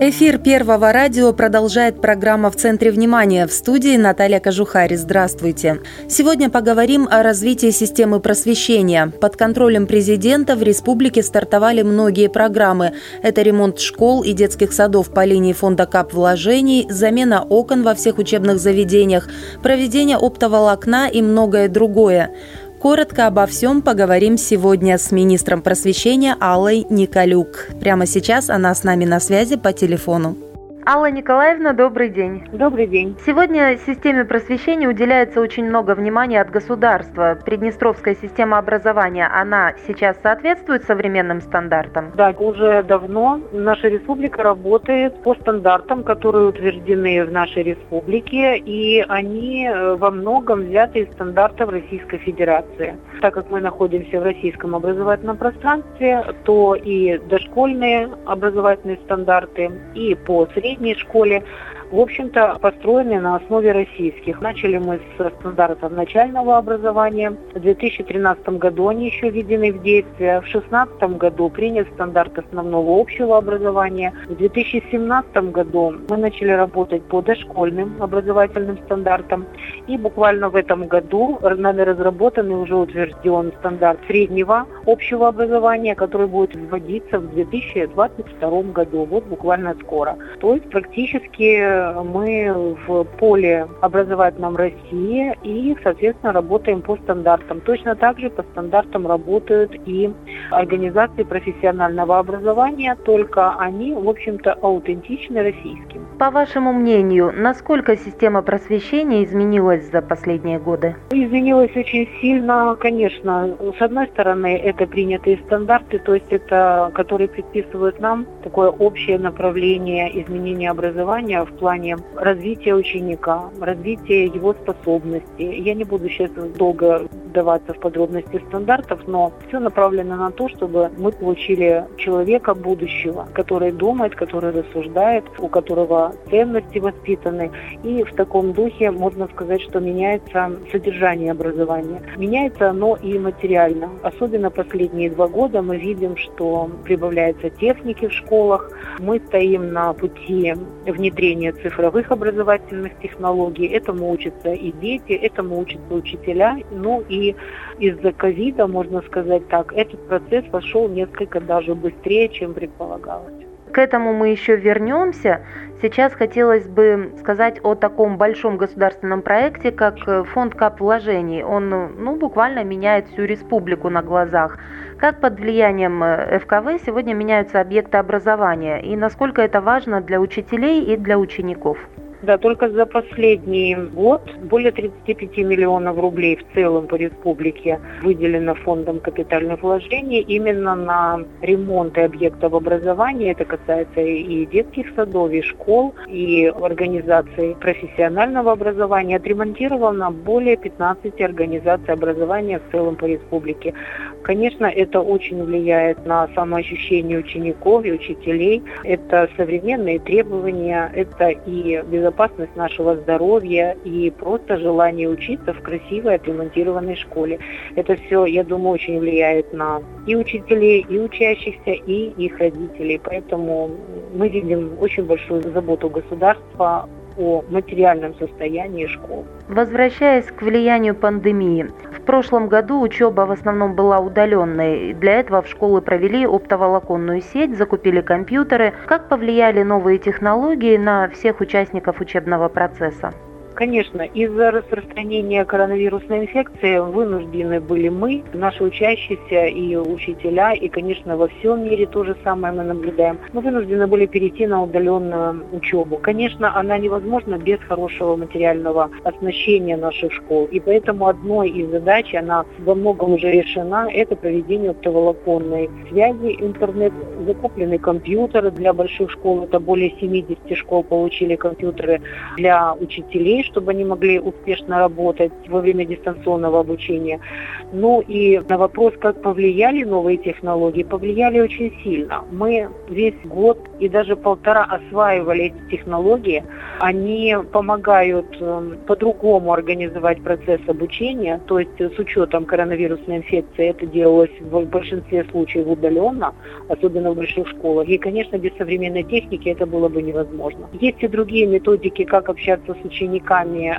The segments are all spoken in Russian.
Эфир Первого радио продолжает программа «В центре внимания». В студии Наталья Кожухари. Здравствуйте. Сегодня поговорим о развитии системы просвещения. Под контролем президента в республике стартовали многие программы. Это ремонт школ и детских садов по линии фонда КАП вложений, замена окон во всех учебных заведениях, проведение оптоволокна и многое другое. Коротко обо всем поговорим сегодня с министром просвещения Аллой Николюк. Прямо сейчас она с нами на связи по телефону. Алла Николаевна, добрый день. Добрый день. Сегодня системе просвещения уделяется очень много внимания от государства. Приднестровская система образования, она сейчас соответствует современным стандартам? Да, уже давно наша республика работает по стандартам, которые утверждены в нашей республике, и они э, во многом взяты из стандартов Российской Федерации. Так как мы находимся в российском образовательном пространстве, то и дошкольные образовательные стандарты, и по средним средней школе в общем-то, построены на основе российских. Начали мы с стандартов начального образования. В 2013 году они еще введены в действие. В 2016 году принят стандарт основного общего образования. В 2017 году мы начали работать по дошкольным образовательным стандартам. И буквально в этом году нами разработан и уже утвержден стандарт среднего общего образования, который будет вводиться в 2022 году, вот буквально скоро. То есть практически мы в поле образовательном России и, соответственно, работаем по стандартам. Точно так же по стандартам работают и организации профессионального образования, только они, в общем-то, аутентичны российским. По вашему мнению, насколько система просвещения изменилась за последние годы? Изменилась очень сильно, конечно. С одной стороны, это принятые стандарты, то есть это, которые предписывают нам такое общее направление изменения образования в плане плане развития ученика, развития его способностей. Я не буду сейчас долго вдаваться в подробности стандартов, но все направлено на то, чтобы мы получили человека будущего, который думает, который рассуждает, у которого ценности воспитаны. И в таком духе можно сказать, что меняется содержание образования. Меняется оно и материально. Особенно последние два года мы видим, что прибавляется техники в школах. Мы стоим на пути внедрения цифровых образовательных технологий. Этому учатся и дети, этому учатся учителя. Ну и из-за ковида, можно сказать так, этот процесс пошел несколько даже быстрее, чем предполагалось. К этому мы еще вернемся. Сейчас хотелось бы сказать о таком большом государственном проекте, как фонд кап вложений. Он ну, буквально меняет всю республику на глазах. Как под влиянием э, ФКВ сегодня меняются объекты образования и насколько это важно для учителей и для учеников? Да, только за последний год более 35 миллионов рублей в целом по республике выделено фондом капитальных вложений именно на ремонты объектов образования. Это касается и детских садов, и школ, и организаций профессионального образования. Отремонтировано более 15 организаций образования в целом по республике. Конечно, это очень влияет на самоощущение учеников и учителей. Это современные требования, это и безопасность безопасность нашего здоровья и просто желание учиться в красивой отремонтированной школе. Это все, я думаю, очень влияет на и учителей, и учащихся, и их родителей. Поэтому мы видим очень большую заботу государства о материальном состоянии школ. Возвращаясь к влиянию пандемии, в прошлом году учеба в основном была удаленной. Для этого в школы провели оптоволоконную сеть, закупили компьютеры. Как повлияли новые технологии на всех участников учебного процесса? Конечно, из-за распространения коронавирусной инфекции вынуждены были мы, наши учащиеся и учителя, и, конечно, во всем мире то же самое мы наблюдаем. Мы вынуждены были перейти на удаленную учебу. Конечно, она невозможна без хорошего материального оснащения наших школ. И поэтому одной из задач, она во многом уже решена, это проведение оптоволоконной связи, интернет, закуплены компьютеры для больших школ. Это более 70 школ получили компьютеры для учителей чтобы они могли успешно работать во время дистанционного обучения. Ну и на вопрос, как повлияли новые технологии, повлияли очень сильно. Мы весь год и даже полтора осваивали эти технологии. Они помогают эм, по-другому организовать процесс обучения, то есть с учетом коронавирусной инфекции это делалось в большинстве случаев удаленно, особенно в больших школах. И, конечно, без современной техники это было бы невозможно. Есть и другие методики, как общаться с учениками,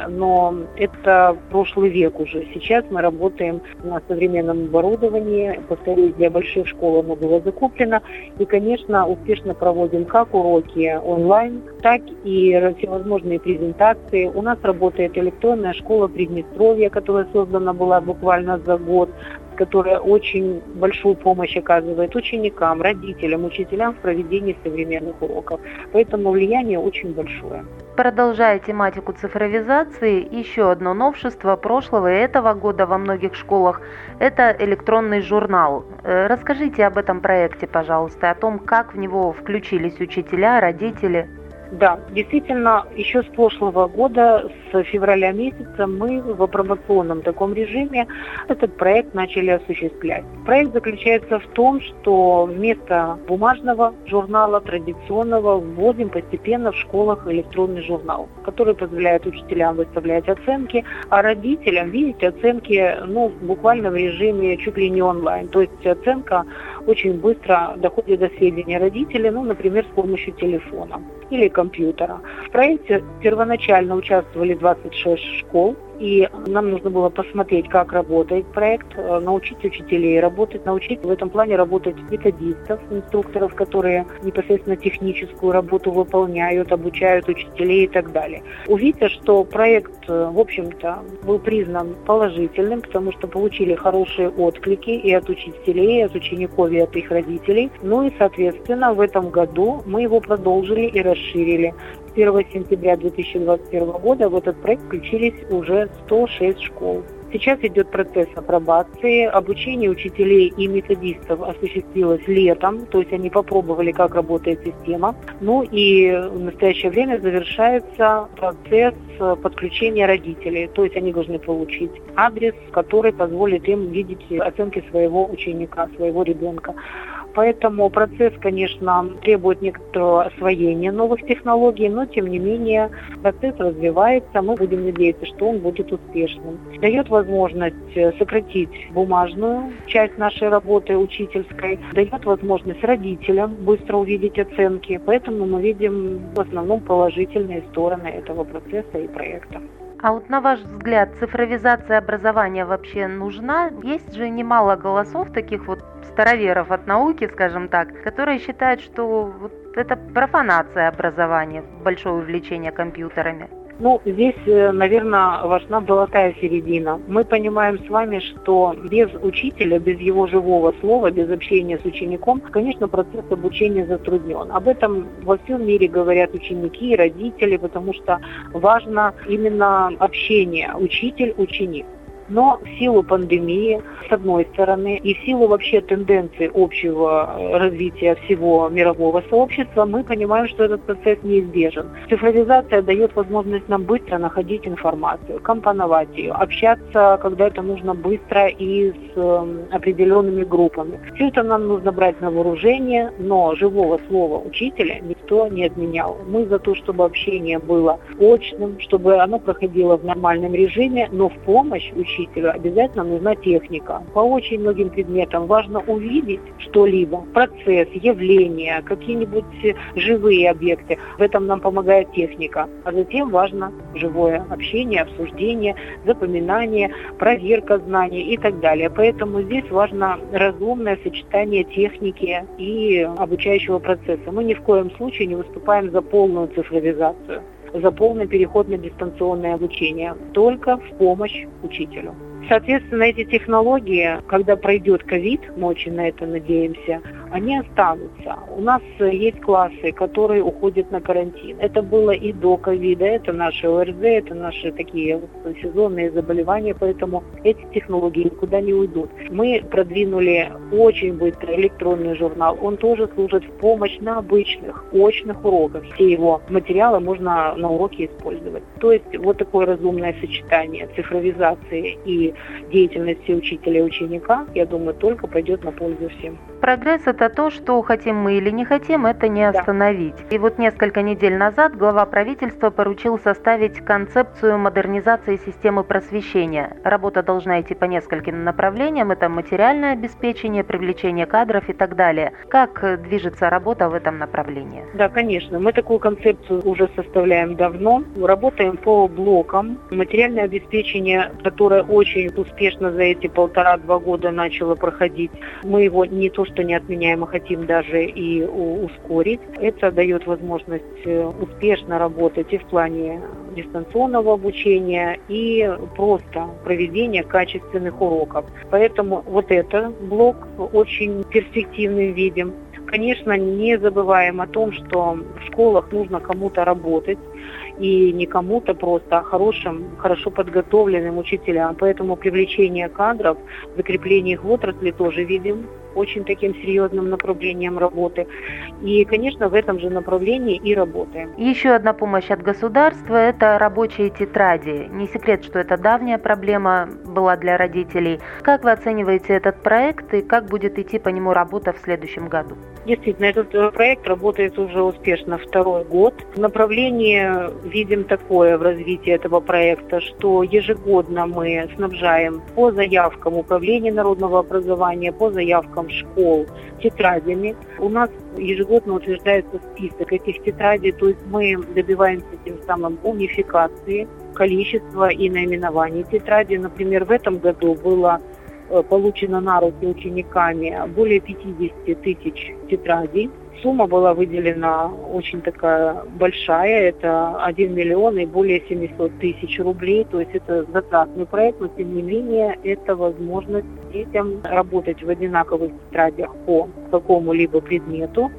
но это прошлый век уже. Сейчас мы работаем на современном оборудовании. Повторюсь, для больших школ оно было закуплено. И, конечно, успешно проводим как уроки онлайн, так и всевозможные презентации. У нас работает электронная школа Приднестровья, которая создана была буквально за год которая очень большую помощь оказывает ученикам, родителям, учителям в проведении современных уроков. Поэтому влияние очень большое. Продолжая тематику цифровизации, еще одно новшество прошлого и этого года во многих школах – это электронный журнал. Э, расскажите об этом проекте, пожалуйста, о том, как в него включились учителя, родители. Да, действительно, еще с прошлого года, с февраля месяца, мы в апробационном таком режиме этот проект начали осуществлять. Проект заключается в том, что вместо бумажного журнала традиционного вводим постепенно в школах электронный журнал, который позволяет учителям выставлять оценки, а родителям видеть оценки ну, буквально в режиме чуть ли не онлайн. То есть оценка очень быстро доходит до сведения родителей, ну, например, с помощью телефона или компьютера. В проекте первоначально участвовали 26 школ, и нам нужно было посмотреть, как работает проект, э, научить учителей работать, научить в этом плане работать методистов, инструкторов, которые непосредственно техническую работу выполняют, обучают учителей и так далее. Увидя, что проект, э, в общем-то, был признан положительным, потому что получили хорошие отклики и от учителей, и от учеников, и от их родителей. Ну и, соответственно, в этом году мы его продолжили и расширили. 1 сентября 2021 года в этот проект включились уже 106 школ. Сейчас идет процесс апробации. Обучение учителей и методистов осуществилось летом, то есть они попробовали, как работает система. Ну и в настоящее время завершается процесс подключения родителей. То есть они должны получить адрес, который позволит им видеть оценки своего ученика, своего ребенка. Поэтому процесс, конечно, требует некоторого освоения новых технологий, но тем не менее процесс развивается. Мы будем надеяться, что он будет успешным. Дает возможность э, сократить бумажную часть нашей работы учительской, дает возможность родителям быстро увидеть оценки. Поэтому мы видим в основном положительные стороны этого процесса и проекта. А вот на ваш взгляд, цифровизация образования вообще нужна? Есть же немало голосов таких вот староверов от науки, скажем так, которые считают, что вот это профанация образования, большое увлечение компьютерами. Ну, здесь, э, наверное, важна золотая середина. Мы понимаем с вами, что без учителя, без его живого слова, без общения с учеником, конечно, процесс обучения затруднен. Об этом во всем мире говорят ученики и родители, потому что важно именно общение учитель-ученик. Но в силу пандемии, с одной стороны, и в силу вообще тенденции общего э, развития всего мирового сообщества, мы понимаем, что этот процесс неизбежен. Цифровизация дает возможность нам быстро находить информацию, компоновать ее, общаться, когда это нужно быстро и с эм, определенными группами. Все это нам нужно брать на вооружение, но живого слова учителя никто не отменял. Мы за то, чтобы общение было очным, чтобы оно проходило в нормальном режиме, но в помощь учителю учителю обязательно нужна техника. По очень многим предметам важно увидеть что-либо, процесс, явление, какие-нибудь живые объекты. В этом нам помогает техника. А затем важно живое общение, обсуждение, запоминание, проверка знаний и так далее. Поэтому здесь важно разумное сочетание техники и обучающего процесса. Мы ни в коем случае не выступаем за полную цифровизацию за полный переход на дистанционное обучение, только в помощь учителю. Соответственно, эти технологии, когда пройдет ковид, мы очень на это надеемся, они останутся. У нас есть классы, которые уходят на карантин. Это было и до ковида, это наши ОРЗ, это наши такие сезонные заболевания, поэтому эти технологии никуда не уйдут. Мы продвинули очень быстро электронный журнал. Он тоже служит в помощь на обычных очных уроках. Все его материалы можно на уроке использовать. То есть вот такое разумное сочетание цифровизации и деятельности учителя и ученика, я думаю, только пойдет на пользу всем. Прогресс – это то, что хотим мы или не хотим, это не остановить. Да. И вот несколько недель назад глава правительства поручил составить концепцию модернизации системы просвещения. Работа должна идти по нескольким направлениям. Это материальное обеспечение, привлечение кадров и так далее. Как движется работа в этом направлении? Да, конечно. Мы такую концепцию уже составляем давно. Работаем по блокам. Материальное обеспечение, которое очень успешно за эти полтора-два года начало проходить, мы его не то что не отменяем, а хотим даже и ускорить. Это дает возможность э, успешно работать и в плане дистанционного обучения и просто проведения качественных уроков. Поэтому вот этот блок очень перспективным видим. Конечно, не забываем о том, что в школах нужно кому-то работать, и не кому-то просто, а хорошим, хорошо подготовленным учителям. Поэтому привлечение кадров, закрепление их в отрасли тоже видим очень таким серьезным направлением работы. И, конечно, в этом же направлении и работаем. Еще одна помощь от государства – это рабочие тетради. Не секрет, что это давняя проблема была для родителей. Как вы оцениваете этот проект и как будет идти по нему работа в следующем году? Действительно, этот э, проект работает уже успешно второй год. Направление видим такое в развитии этого проекта, что ежегодно мы снабжаем по заявкам Управления народного образования, по заявкам школ тетрадями. У нас ежегодно утверждается список этих тетрадей, то есть мы добиваемся тем самым унификации количества и наименований тетрадей. Например, в этом году было получено на руки учениками более 50 тысяч тетрадей. Сумма была выделена очень такая большая, это 1 миллион и более 700 тысяч рублей, то есть это затратный проект, но тем не менее это возможность детям работать в одинаковых тетрадях по какому-либо предмету,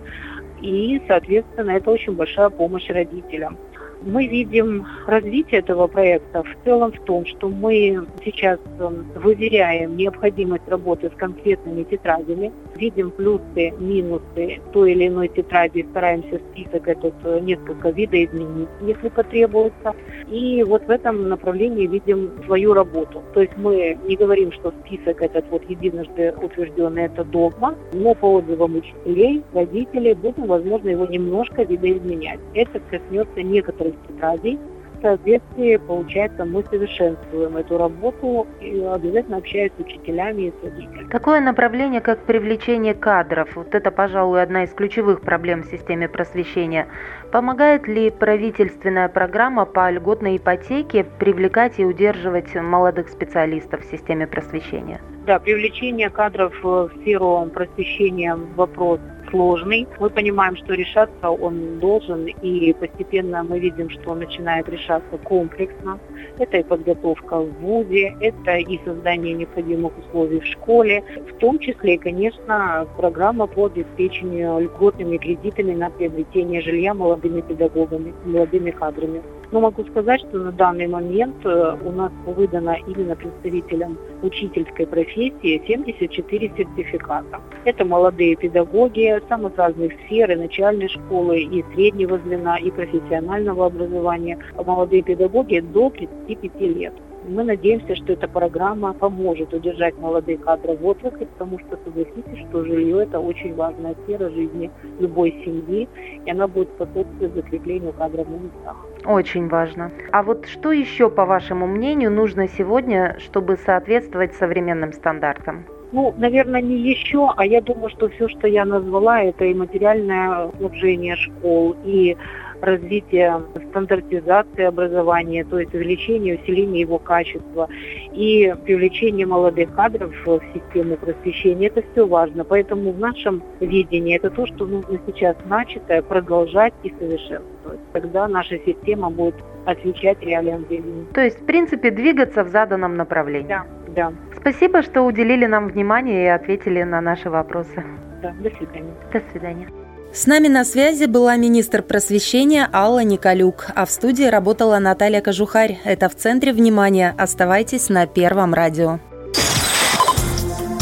и, соответственно, это очень большая помощь родителям. Мы видим развитие этого проекта в целом в том, что мы сейчас эм, выверяем необходимость работы с конкретными тетрадями, видим плюсы, минусы той или иной тетради, стараемся список этот э, несколько видоизменить, если потребуется. И вот в этом направлении видим свою работу. То есть мы не говорим, что список этот вот единожды утвержденный, это догма, но по отзывам учителей, родителей будем, возможно, его немножко видоизменять. Это коснется некоторых новых тетрадей. В соответствии, получается, мы совершенствуем эту работу и обязательно общаясь с учителями и с родителями. Такое направление, как привлечение кадров, вот это, пожалуй, одна из ключевых проблем в системе просвещения. Помогает ли правительственная программа по льготной ипотеке привлекать и удерживать молодых специалистов в системе просвещения? Да, привлечение кадров в сферу просвещения вопрос сложный. Мы понимаем, что решаться он должен, и постепенно мы видим, что он начинает решаться комплексно. Это и подготовка в ВУЗе, это и создание необходимых условий в школе, в том числе, конечно, программа по обеспечению льготными кредитами на приобретение жилья молодыми педагогами, молодыми кадрами. Но могу сказать, что на данный момент э, у нас выдано именно представителям учительской профессии 74 сертификата. Это молодые педагоги самых разных сфер, и начальной школы, и среднего звена, и профессионального образования. Молодые педагоги до 35 лет. Мы надеемся, что эта программа поможет удержать молодых кадров в отрасли, потому что согласитесь, что жилье – это очень важная сфера жизни любой семьи, и она будет способствовать закреплению кадров на местах. Очень важно. А вот что еще, по вашему мнению, нужно сегодня, чтобы соответствовать современным стандартам? Ну, наверное, не еще, а я думаю, что все, что я назвала, это и материальное снабжение школ, и развитие стандартизации образования, то есть увеличение, усиление его качества и привлечение молодых кадров в систему просвещения. Это все важно. Поэтому в нашем видении это то, что нужно сейчас начатое продолжать и совершенствовать. Тогда наша система будет отвечать реалиям времени. То есть, в принципе, двигаться в заданном направлении. Да, да. Спасибо, что уделили нам внимание и ответили на наши вопросы. Да, до свидания. До свидания. С нами на связи была министр просвещения Алла Николюк, а в студии работала Наталья Кожухарь. Это в центре внимания. Оставайтесь на Первом радио.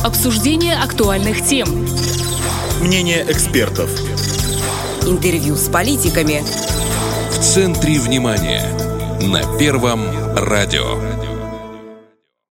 Обсуждение актуальных тем. Мнение экспертов. Интервью с политиками. В центре внимания. На Первом радио.